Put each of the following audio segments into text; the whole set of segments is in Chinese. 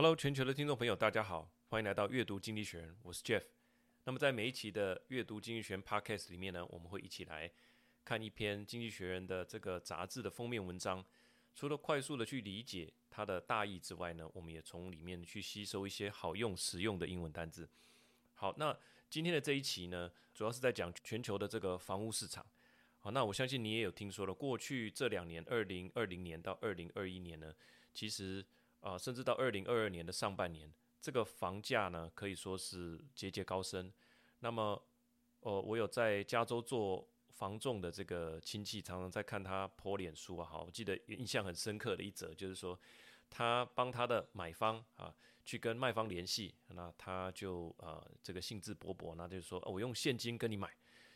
Hello，全球的听众朋友，大家好，欢迎来到阅读经济学人，我是 Jeff。那么在每一期的阅读经济学人 Podcast 里面呢，我们会一起来看一篇经济学人的这个杂志的封面文章。除了快速的去理解它的大意之外呢，我们也从里面去吸收一些好用、实用的英文单字。好，那今天的这一期呢，主要是在讲全球的这个房屋市场。好，那我相信你也有听说了，过去这两年，二零二零年到二零二一年呢，其实。啊，甚至到二零二二年的上半年，这个房价呢可以说是节节高升。那么，哦、呃，我有在加州做房仲的这个亲戚，常常在看他 po 脸书啊。好，我记得印象很深刻的一则，就是说他帮他的买方啊去跟卖方联系，那他就啊这个兴致勃勃，那就是说、我用现金跟你买。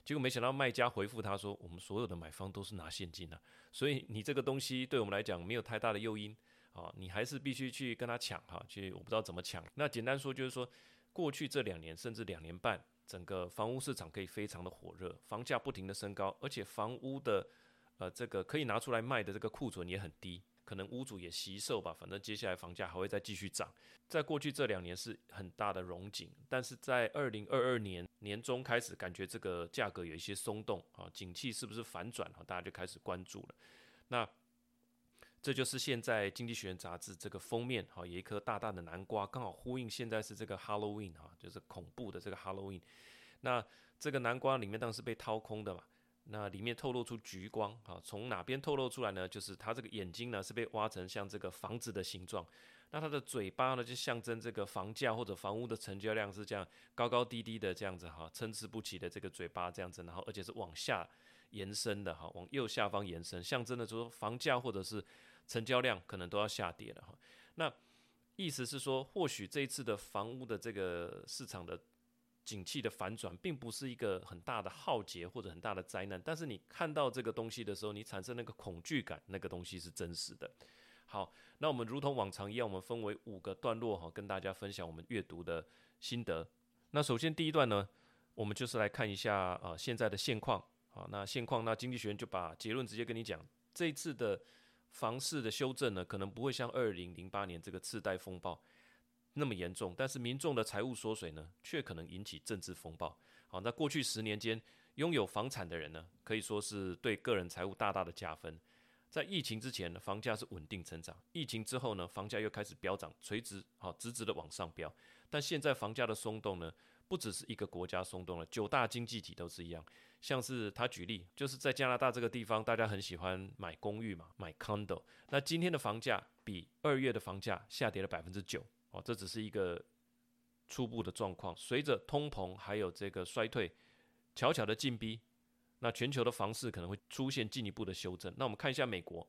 结果没想到卖家回复他说，我们所有的买方都是拿现金的、所以你这个东西对我们来讲没有太大的诱因。啊，你还是必须去跟他抢哈，去我不知道怎么抢。那简单说就是说，过去这两年甚至两年半，整个房屋市场可以非常的火热，房价不停的升高，而且房屋的呃这个可以拿出来卖的这个库存也很低，可能屋主也惜售吧，反正接下来房价还会再继续涨。在过去这两年是很大的荣景，但是在二零二二年年中开始，感觉这个价格有一些松动啊，景气是不是反转啊？大家就开始关注了。那这就是现在《经济学人》杂志这个封面哈，有一颗大大的南瓜，刚好呼应现在是这个 Halloween 哈，就是恐怖的这个 Halloween。那这个南瓜里面当然是被掏空的嘛，那里面透露出橘光啊，从哪边透露出来呢？就是它这个眼睛呢是被挖成像这个房子的形状，那它的嘴巴呢就象征这个房价或者房屋的成交量是这样高高低低的这样子哈，参差不齐的这个嘴巴这样子，然后而且是往下延伸的哈，往右下方延伸，象征的就是说房价或者是成交量可能都要下跌了哈，那意思是说，或许这一次的房屋的这个市场的景气的反转，并不是一个很大的浩劫或者很大的灾难，但是你看到这个东西的时候，你产生那个恐惧感，那个东西是真实的。好，那我们如同往常一样，我们分为五个段落哈，跟大家分享我们阅读的心得。那首先第一段呢，我们就是来看一下啊现在的现况。好，那现况，那经济学人就把结论直接跟你讲，这一次的。房市的修正呢，可能不会像二零零八年这个次贷风暴那么严重，但是民众的财务缩水呢，却可能引起政治风暴。好，那过去十年间拥有房产的人呢，可以说是对个人财务大大的加分。在疫情之前呢，房价是稳定成长；疫情之后呢，房价又开始飙涨，垂直好直直的往上飙。但现在房价的松动呢，不只是一个国家松动了，九大经济体都是一样。像是他举例，就是在加拿大这个地方，大家很喜欢买公寓嘛，买 condo。那今天的房价比二月的房价下跌了百分之九哦，这只是一个初步的状况。随着通膨还有这个衰退悄悄的进逼，那全球的房市可能会出现进一步的修正。那我们看一下美国。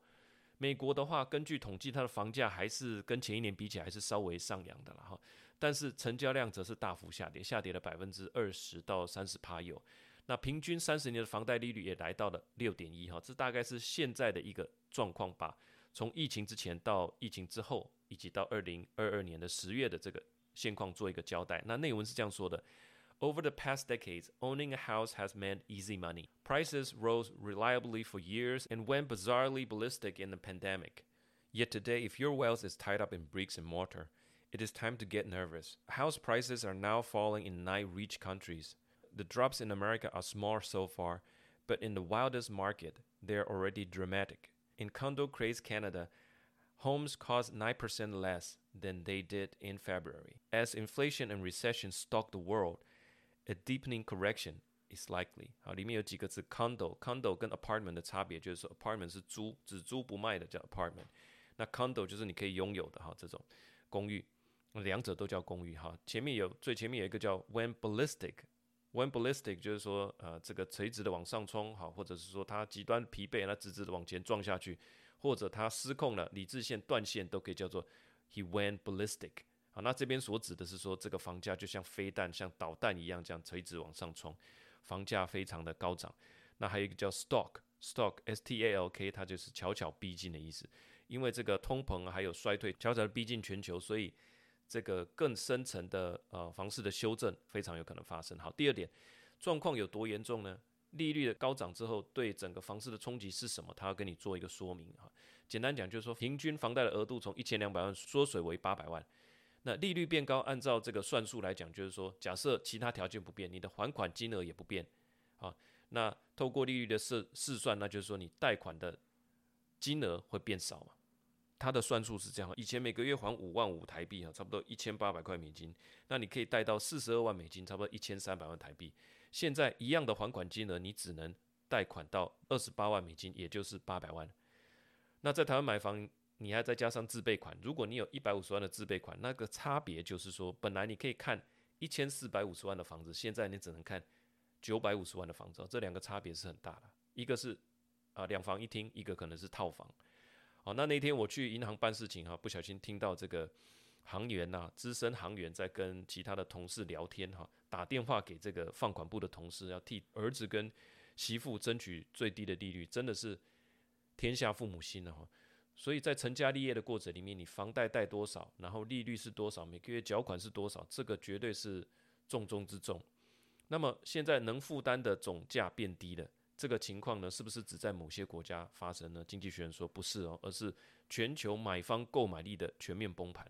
美国的话，根据统计，它的房价还是跟前一年比起来还是稍微上扬的了哈，但是成交量则是大幅下跌，下跌了百分之二十到三十趴有。那平均三十年的房贷利率也来到了六点一哈，这大概是现在的一个状况吧。从疫情之前到疫情之后，以及到二零二二年的十月的这个现况做一个交代。那内文是这样说的。Over the past decades, owning a house has meant easy money. Prices rose reliably for years and went bizarrely ballistic in the pandemic. Yet today, if your wealth is tied up in bricks and mortar, it is time to get nervous. House prices are now falling in nine rich countries. The drops in America are small so far, but in the wildest market, they are already dramatic. In condo craze Canada, homes cost 9% less than they did in February. As inflation and recession stalk the world, A deepening correction is likely。好，里面有几个字，condo，condo 跟 apartment 的差别就是说，apartment 是租，只租不卖的叫 apartment。那 condo 就是你可以拥有的哈，这种公寓， 两者都叫公寓哈。前面有最前面有一个叫 when ballistic。When ballistic 就是说呃这个垂直的往上冲，好，或者是说它极端疲惫，那直直的往前撞下去，或者它失控了，理智线断线都可以叫做 he went ballistic。好，那这边所指的是说，这个房价就像飞弹、像导弹一样，这样垂直往上冲，房价非常的高涨。那还有一个叫 stalk，stalk，s t a l k，它就是悄悄逼近的意思。因为这个通膨还有衰退悄悄逼近全球，所以这个更深层的呃房市的修正非常有可能发生。好，第二点，状况有多严重呢？利率的高涨之后，对整个房市的冲击是什么？他要跟你做一个说明啊。简单讲就是说，平均房贷的额度从一千两百万缩水为八百万。那利率变高，按照这个算术来讲，就是说，假设其他条件不变，你的还款金额也不变，啊，那透过利率的试试算，那就是说你贷款的金额会变少？它的算术是这样：以前每个月还五万五台币啊，差不多一千八百块美金，那你可以贷到四十二万美金，差不多一千三百万台币。现在一样的还款金额，你只能贷款到二十八万美金，也就是八百万。那在台湾买房，你还再加上自备款，如果你有一百五十万的自备款，那个差别就是说，本来你可以看一千四百五十万的房子，现在你只能看九百五十万的房子，这两个差别是很大的。一个是啊两房一厅，一个可能是套房。好，那那天我去银行办事情哈，不小心听到这个行员呐，资深行员在跟其他的同事聊天哈，打电话给这个放款部的同事，要替儿子跟媳妇争取最低的利率，真的是天下父母心了哈。所以在成家立业的过程里面，你房贷贷多少，然后利率是多少，每个月缴款是多少，这个绝对是重中之重。那么现在能负担的总价变低了。这个情况呢，是不是只在某些国家发生呢？经济学人说不是哦，而是全球买方购买力的全面崩盘。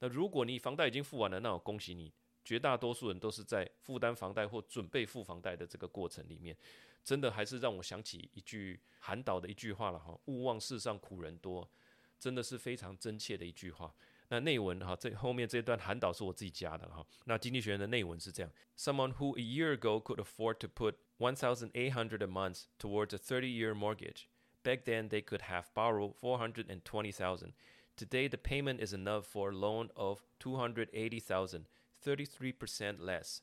那如果你房贷已经付完了，那我恭喜你，绝大多数人都是在负担房贷或准备付房贷的这个过程里面，真的还是让我想起一句韩导的一句话了哈：勿忘世上苦人多，真的是非常真切的一句话。那内文哈，这后面这段韩导是我自己加的哈。那经济学人的内文是这样：Someone who a year ago could afford to put one thousand eight hundred a month towards a thirty-year mortgage, back then they could have borrowed four hundred and twenty thousand. Today the payment is enough for a loan of two hundred eighty thousand, thirty-three percent less.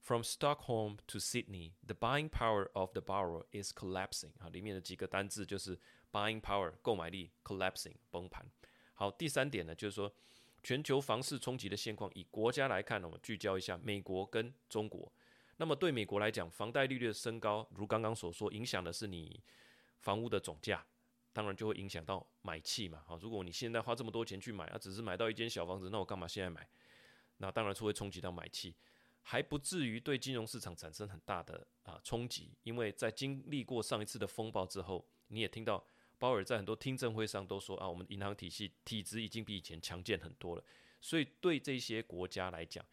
From Stockholm to Sydney, the buying power of the borrower is collapsing. 哈，里面的几个单字就是 buying power 购买力 collapsing 崩盘。好，第三点呢，就是说全球房市冲击的现况，以国家来看呢，我们聚焦一下美国跟中国。 那么对美国来讲，房贷利率的升高，如刚刚所说，影响的是你房屋的总价，当然就会影响到买气嘛。好，如果你现在花这么多钱去买，啊，只是买到一间小房子，那我干嘛现在买？那当然是会冲击到买气，还不至于对金融市场产生很大的啊冲击，因为在经历过上一次的风暴之后，你也听到。鲍尔在很多听证会上都说啊，我们银行体系体质已经比以前强健很多了。所以对这些国家来讲，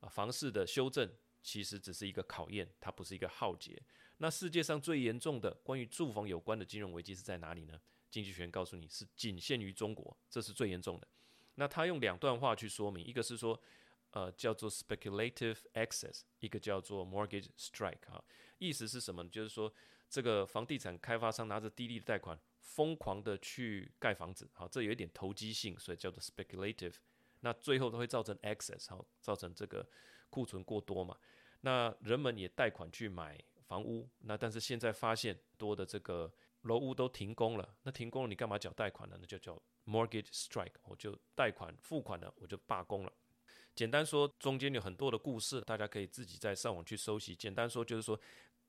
啊，房市的修正其实只是一个考验，它不是一个浩劫。那世界上最严重的关于住房有关的金融危机是在哪里呢？经济学人告诉你是仅限于中国，这是最严重的。那他用两段话去说明，一个是说，呃，叫做 speculative excess，一个叫做 mortgage strike 啊，意思是什么？就是说这个房地产开发商拿着低利的贷款。疯狂的去盖房子，好，这有一点投机性，所以叫做 speculative。那最后都会造成 excess，好，造成这个库存过多嘛。那人们也贷款去买房屋，那但是现在发现多的这个楼屋都停工了，那停工了你干嘛缴贷款呢？那就叫 mortgage strike，我就贷款付款了，我就罢工了。简单说，中间有很多的故事，大家可以自己再上网去搜集。简单说就是说，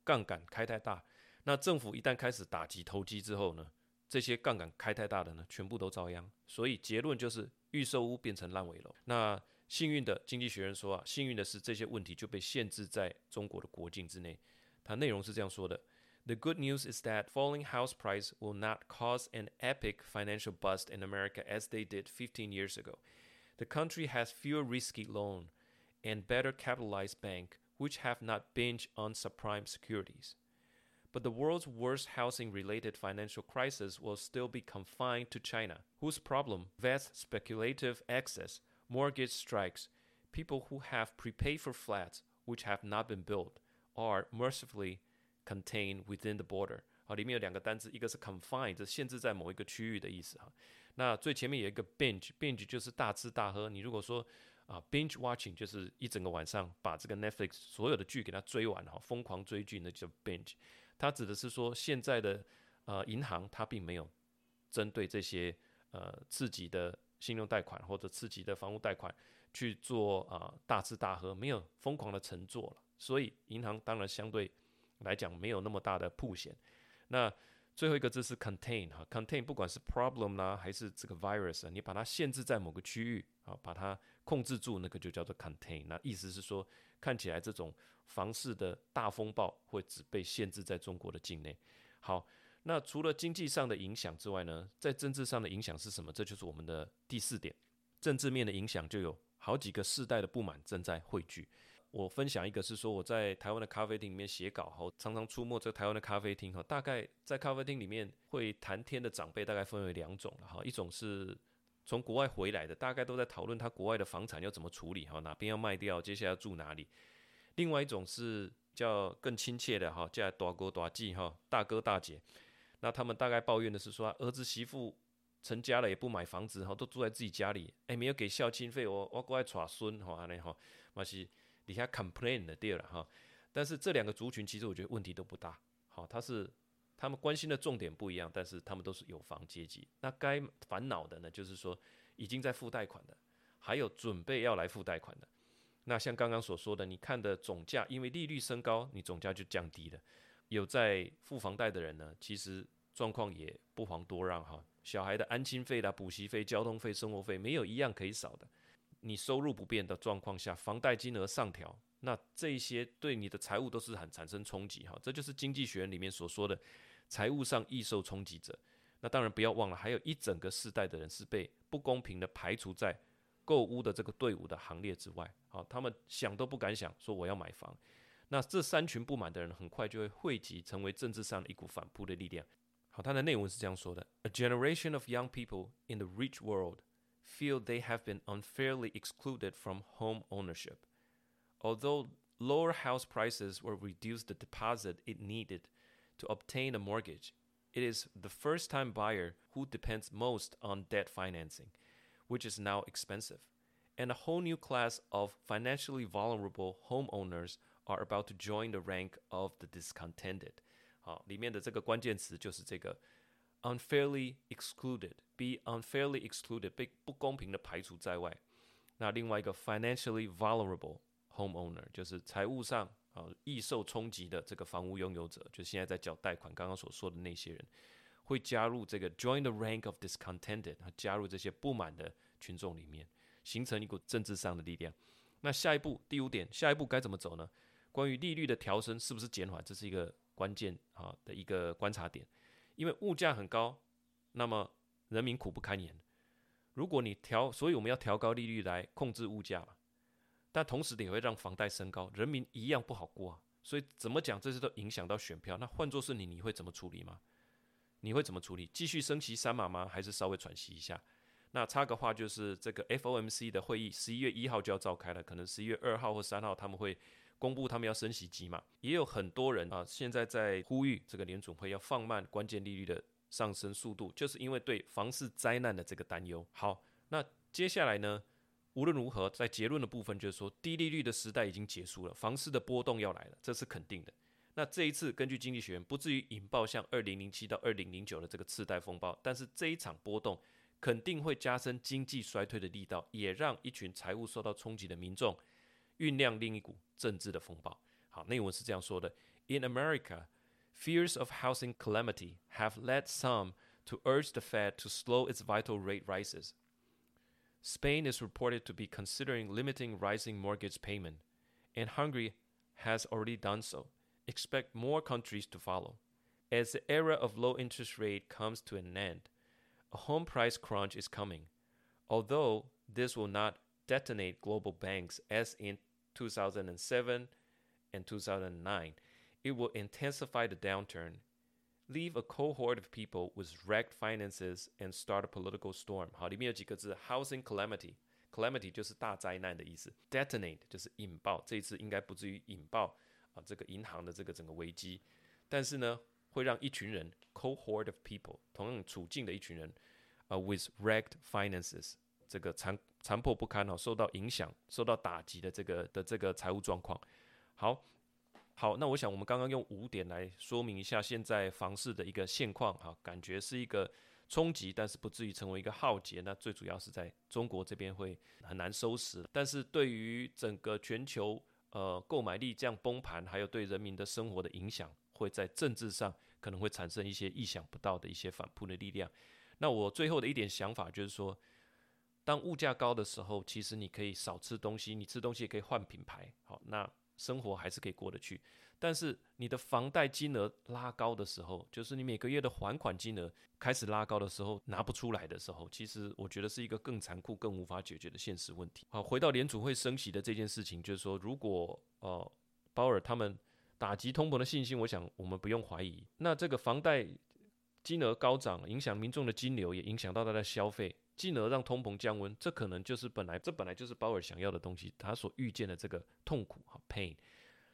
杠杆开太大，那政府一旦开始打击投机之后呢，这些杠杆开太大的呢，全部都遭殃。所以结论就是预售屋变成烂尾楼。那幸运的经济学人说啊，幸运的是这些问题就被限制在中国的国境之内。它内容是这样说的：The good news is that falling house price will not cause an epic financial bust in America as they did 15 years ago. The country has fewer risky loan and better capitalized bank, which have not binged on subprime securities. But the world's worst housing-related financial crisis will still be confined to China, whose problem, vast speculative excess, mortgage strikes, people who have prepaid for flats which have not been built, are mercifully contained within the border。好，里面有两个单词，一个是 confined，这限制在某一个区域的意思哈。那最前面有一个 binge，binge 就是大吃大喝。你如果说啊 binge watching 就是一整个晚上把这个 Netflix 所有的剧给它追完哈，疯狂追剧，那叫 binge。它指的是说，现在的呃银行它并没有针对这些呃次级的信用贷款或者次级的房屋贷款去做啊、大吃大喝，没有疯狂的承做了，所以银行当然相对来讲没有那么大的铺险。那最后一个字是 contain 哈，contain 不管是 problem 啦、还是这个 virus 啊，你把它限制在某个区域啊，把它控制住，那个就叫做 contain。那意思是说，看起来这种。房市的大风暴会只被限制在中国的境内。好，那除了经济上的影响之外呢，在政治上的影响是什么？这就是我们的第四点。政治面的影响，就有好几个世代的不满正在汇聚。我分享一个是说，我在台湾的咖啡厅里面写稿，哈，常常出没在台湾的咖啡厅，哈，大概在咖啡厅里面会谈天的长辈大概分为两种了，哈，一种是从国外回来的，大概都在讨论他国外的房产要怎么处理，哈，哪边要卖掉，接下来要住哪里；另外一种是叫更亲切的，哈，叫大哥大姐，哈，大哥大姐，那他们大概抱怨的是说，儿子媳妇成家了也不买房子，哈，都住在自己家里，哎，没有给孝亲费，我我过来耍孙，哈，安尼哈，嘛是。底下 complain 的第二了哈，但是这两个族群其实我觉得问题都不大，好，他是他们关心的重点不一样，但是他们都是有房阶级。那该烦恼的呢，就是说已经在付贷款的，还有准备要来付贷款的。那像刚刚所说的，你看的总价，因为利率升高，你总价就降低了。有在付房贷的人呢，其实状况也不遑多让哈。小孩的安亲费啦、补习费、交通费、生活费，没有一样可以少的。你收入不变的状况下，房贷金额上调，那这一些对你的财务都是很产生冲击哈。这就是经济学里面所说的财务上易受冲击者。那当然不要忘了，还有一整个世代的人是被不公平的排除在购屋的这个队伍的行列之外。好，他们想都不敢想说我要买房。那这三群不满的人很快就会汇集成为政治上的一股反扑的力量。好，它的内文是这样说的：A generation of young people in the rich world. feel they have been unfairly excluded from home ownership. Although lower house prices will reduce the deposit it needed to obtain a mortgage, it is the first time buyer who depends most on debt financing, which is now expensive. And a whole new class of financially vulnerable homeowners are about to join the rank of the discontented. 好，里面的这个关键词就是这个。unfairly excluded, be unfairly excluded，被不公平的排除在外。那另外一个 financially vulnerable homeowner，就是财务上啊易受冲击的这个房屋拥有者，就现在在缴贷款，刚刚所说的那些人，会加入这个 join the rank of discontented，加入这些不满的群众里面，形成一股政治上的力量。那下一步第五点，下一步该怎么走呢？关于利率的调升是不是减缓，这是一个关键啊的一个观察点。因为物价很高，那么人民苦不堪言。如果你调，所以我们要调高利率来控制物价嘛，但同时也会让房贷升高，人民一样不好过啊。所以怎么讲，这些都影响到选票。那换作是你，你会怎么处理吗？你会怎么处理？继续升息三码吗？还是稍微喘息一下？那插个话，就是这个 FOMC 的会议十一月一号就要召开了，可能十一月二号或三号他们会。公布他们要升息机嘛，也有很多人啊，现在在呼吁这个联准会要放慢关键利率的上升速度，就是因为对房市灾难的这个担忧。好，那接下来呢，无论如何，在结论的部分就是说，低利率的时代已经结束了，房市的波动要来了，这是肯定的。那这一次根据经济学人不至于引爆像二零零七到二零零九的这个次贷风暴，但是这一场波动肯定会加深经济衰退的力道，也让一群财务受到冲击的民众。酝酿另一股政治的风暴。好，内文是这样说的：In America, fears of housing calamity have led some to urge the Fed to slow its vital rate rises. Spain is reported to be considering limiting rising mortgage payment, and Hungary has already done so. Expect more countries to follow. As the era of low interest rate comes to an end, a home price crunch is coming. Although this will not detonate global banks as in 2007 and 2009, it will intensify the downturn, leave a cohort of people with wrecked finances and start a political storm。好，里面有几个字：housing calamity，calamity 就是大灾难的意思；detonate 就是引爆。这一次应该不至于引爆啊，这个银行的这个整个危机，但是呢，会让一群人 cohort of people 同样处境的一群人啊，with wrecked finances。这个残 残破不堪哦，受到影响、受到打击的这个的这个财务状况。好，好，那我想我们刚刚用五点来说明一下现在房市的一个现况哈，感觉是一个冲击，但是不至于成为一个浩劫。那最主要是在中国这边会很难收拾，但是对于整个全球呃购买力这样崩盘，还有对人民的生活的影响，会在政治上可能会产生一些意想不到的一些反扑的力量。那我最后的一点想法就是说。当物价高的时候，其实你可以少吃东西，你吃东西也可以换品牌，好，那生活还是可以过得去。但是你的房贷金额拉高的时候，就是你每个月的还款金额开始拉高的时候，拿不出来的时候，其实我觉得是一个更残酷、更无法解决的现实问题。好，回到联储会升息的这件事情，就是说，如果呃鲍尔他们打击通膨的信心，我想我们不用怀疑。那这个房贷金额高涨，影响民众的金流，也影响到他的消费，进而让通膨降温，这可能就是本来这本来就是鲍尔想要的东西，他所预见的这个痛苦和 pain。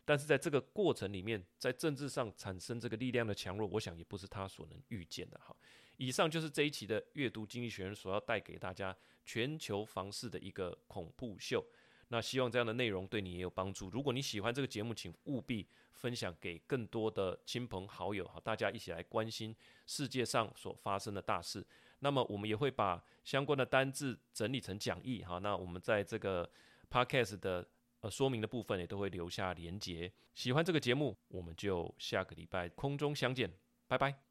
但是在这个过程里面，在政治上产生这个力量的强弱，我想也不是他所能预见的。哈，以上就是这一期的阅读经济学人所要带给大家全球房市的一个恐怖秀。那希望这样的内容对你也有帮助。如果你喜欢这个节目，请务必分享给更多的亲朋好友，哈，大家一起来关心世界上所发生的大事。那么我们也会把相关的单字整理成讲义，哈，那我们在这个 podcast 的。呃，说明的部分也都会留下连结。喜欢这个节目，我们就下个礼拜空中相见，拜拜。